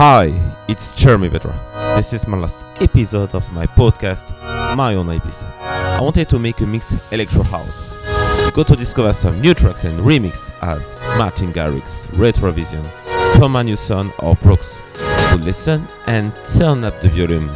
Hi, it's Jeremy Vedra. This is my last episode of my podcast, My Own Ibiza. I wanted to make a mix electro house. You got to discover some new tracks and remix as Martin Garrix, Retrovision, Thomas Newson or Brooks. To listen and turn up the volume.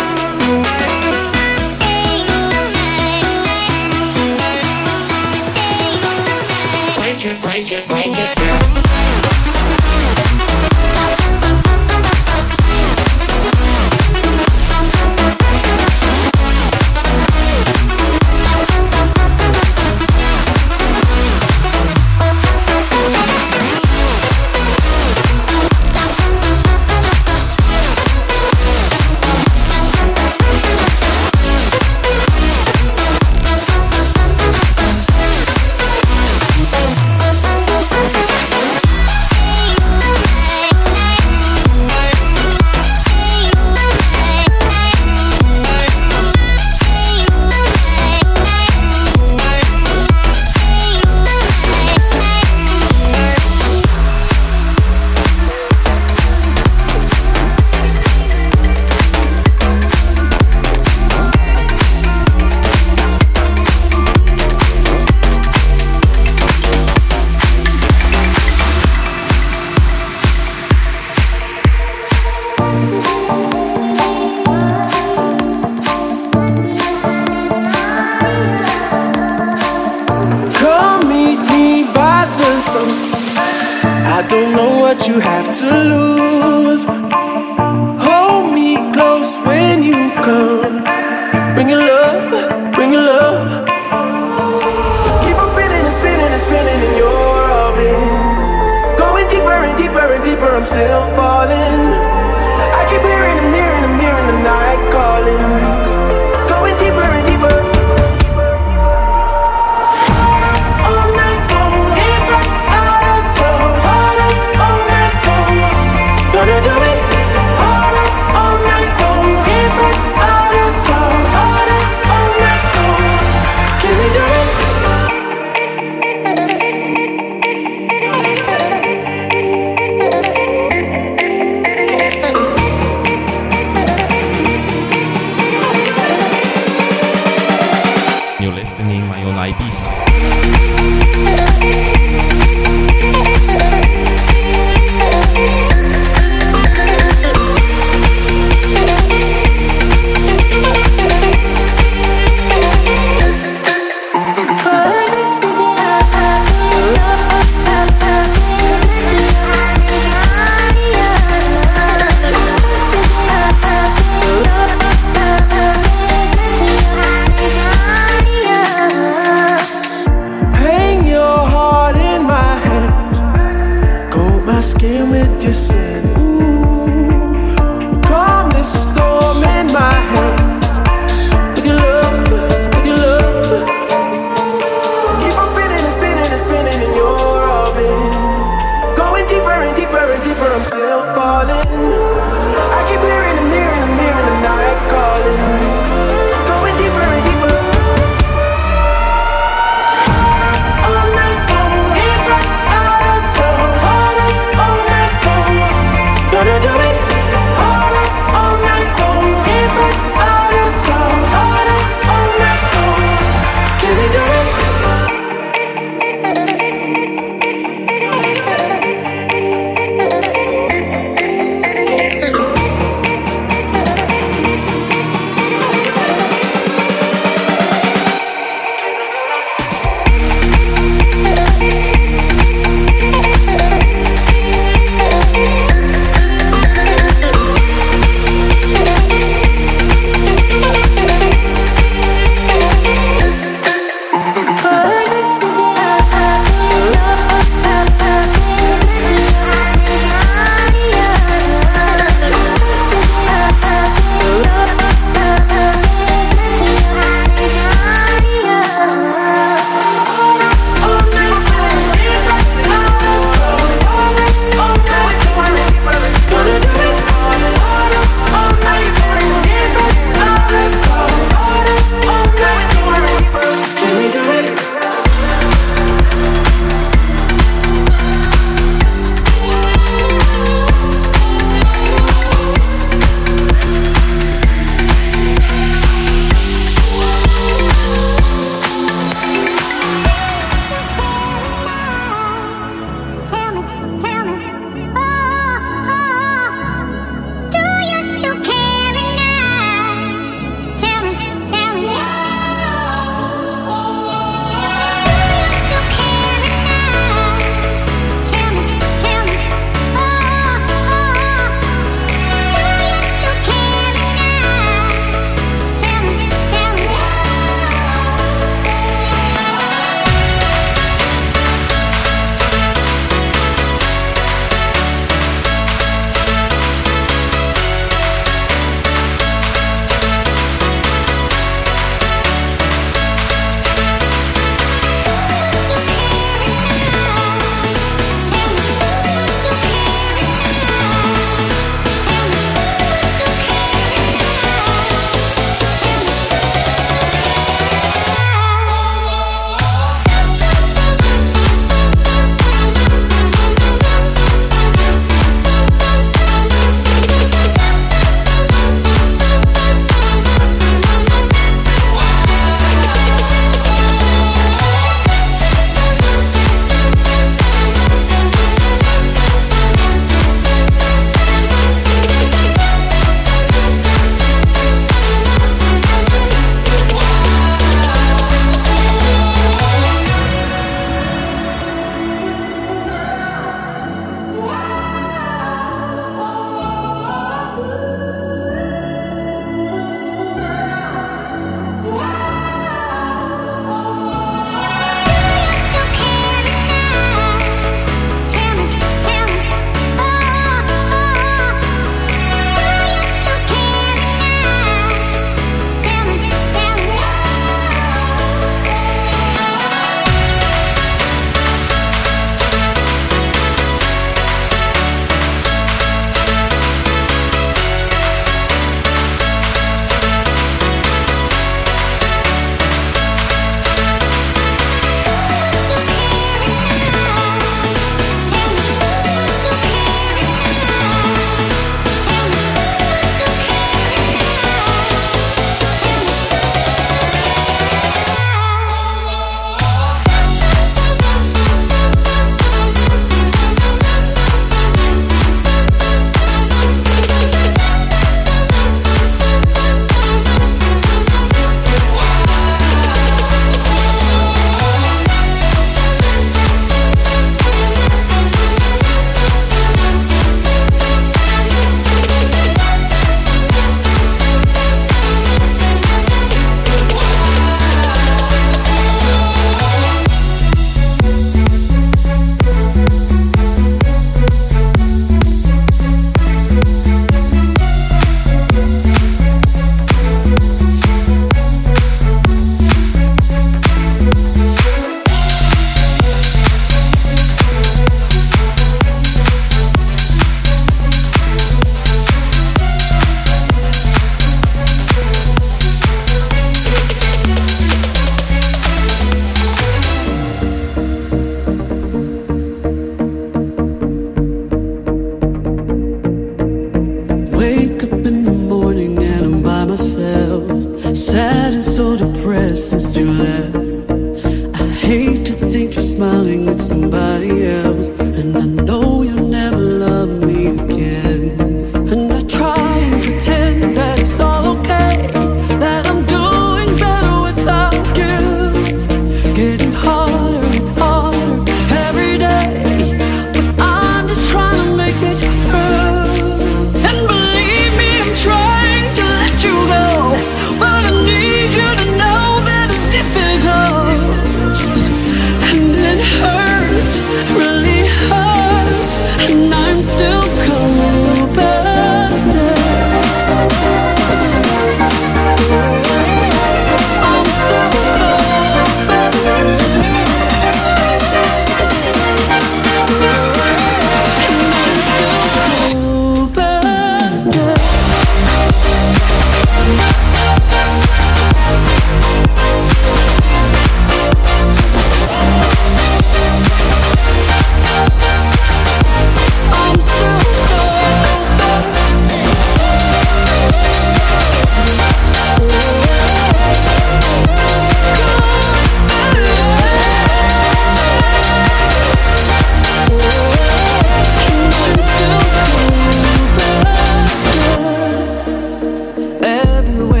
do it.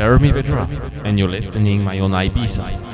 Jeremy Vedra, and you're listening my own Ibiza. about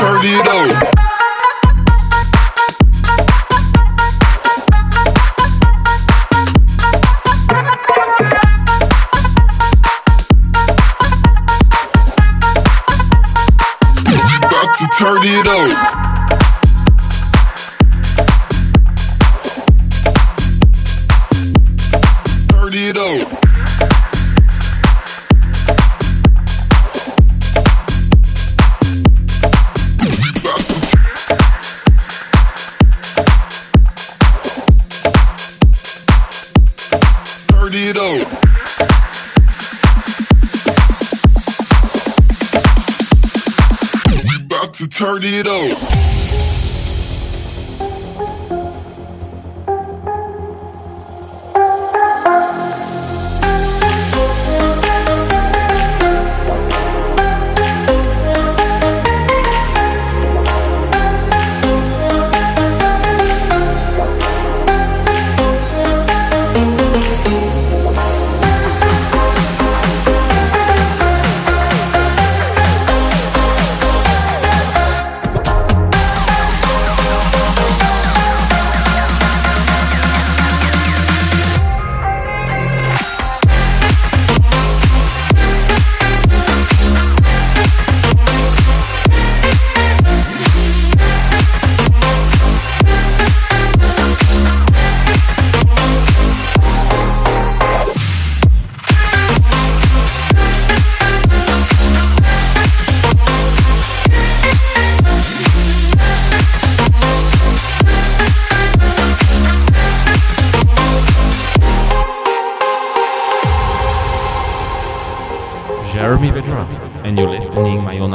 turn it up. Turn Jeremy Vedra, and you're listening my own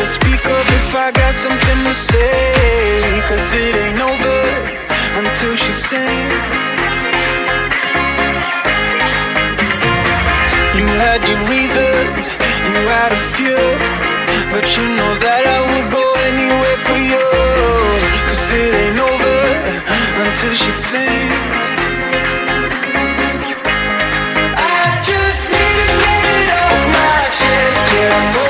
better speak up if I got something to say. Cause it ain't over until she sings. You had your reasons, you had a few But you know that I would go anywhere for you. Cause it ain't over until she sings. I just need to get it off my chest, yeah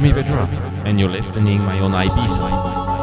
Jeremy Vedra, and you're listening my own Ibiza.